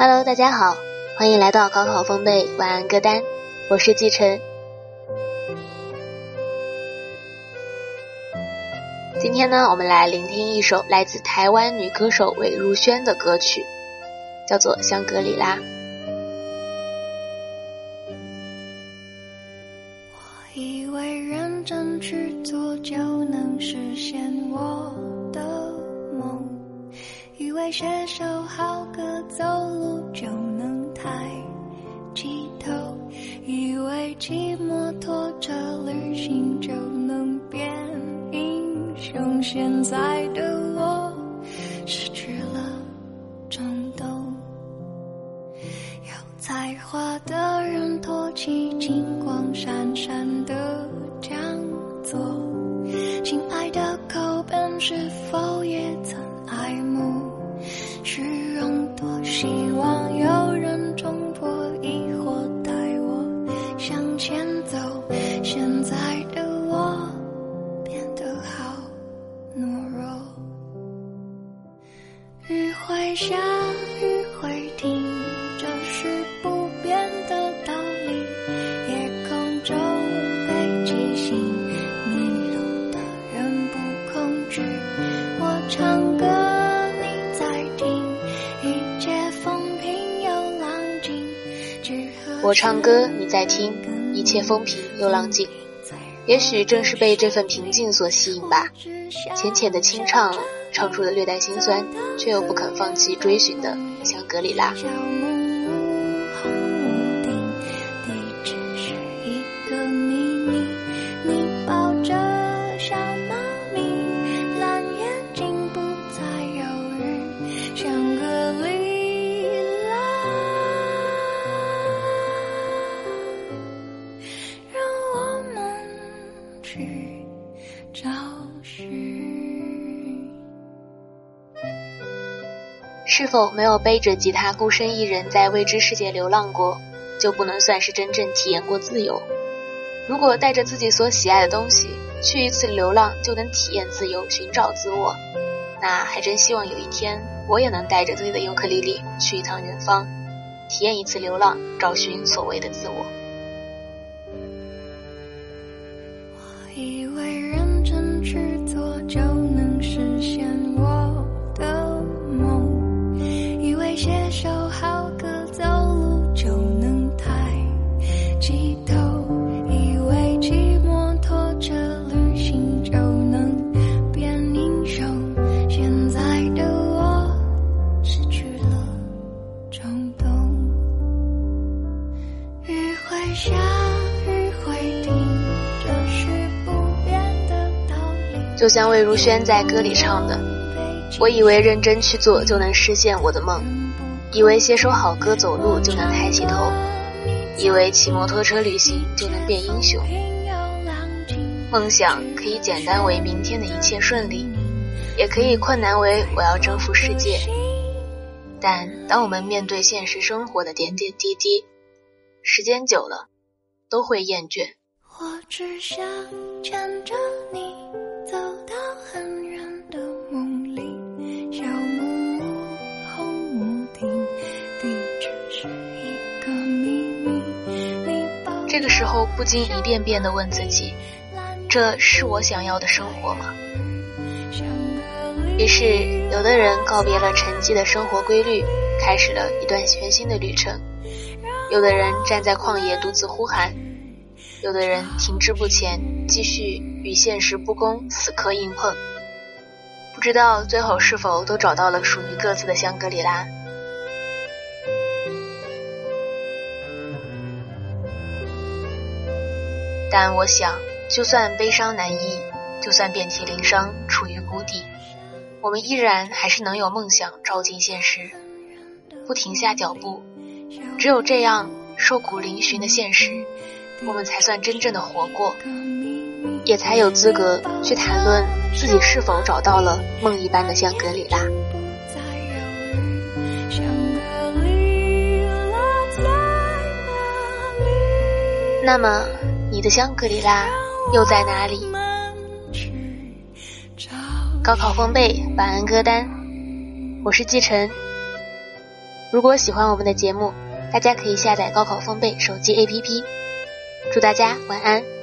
Hello，大家好，欢迎来到高考风贝晚安歌单，我是季晨。今天呢，我们来聆听一首来自台湾女歌手韦如萱的歌曲，叫做《香格里拉》。我以为认真去做就能实现我，写首好歌走路就能抬起头，以为骑摩托车旅行就能变。英雄现在的我失去了冲动，有才华的人托起金光闪闪的讲座，亲爱的口本是否也会下雨会停，这是不变的道理。夜空中北极星，迷路的人不恐惧。我唱歌你在听，一切风平又浪静。我唱歌你在听，一切风平又浪静。也许正是被这份平静所吸引吧，浅浅的清唱。唱出了略带心酸，却又不肯放弃追寻的香格里拉。是否没有背着吉他孤身一人在未知世界流浪过，就不能算是真正体验过自由？如果带着自己所喜爱的东西去一次流浪就能体验自由、寻找自我，那还真希望有一天我也能带着自己的尤克里里去一趟远方，体验一次流浪，找寻所谓的自我。我以为认真去做就就像魏如萱在歌里唱的：“我以为认真去做就能实现我的梦，以为写首好歌走路就能抬起头，以为骑摩托车旅行就能变英雄。梦想可以简单为明天的一切顺利，也可以困难为我要征服世界。但当我们面对现实生活的点点滴滴，时间久了，都会厌倦。”我只想牵着你。走到很远的梦里，小木屋红屋顶，地址是一个秘密。这个时候不禁一遍遍的问自己：这是我想要的生活吗？于是，有的人告别了沉寂的生活规律，开始了一段全新的旅程；有的人站在旷野独自呼喊；有的人停滞不前，继续。与现实不公死磕硬碰，不知道最后是否都找到了属于各自的香格里拉。但我想，就算悲伤难抑，就算遍体鳞伤，处于谷底，我们依然还是能有梦想照进现实，不停下脚步。只有这样，瘦骨嶙峋的现实，我们才算真正的活过。也才有资格去谈论自己是否找到了梦一般的香格里拉。那么，你的香格里拉又在哪里？高考封背晚安歌单，我是季晨，如果喜欢我们的节目，大家可以下载高考风贝手机 APP。祝大家晚安。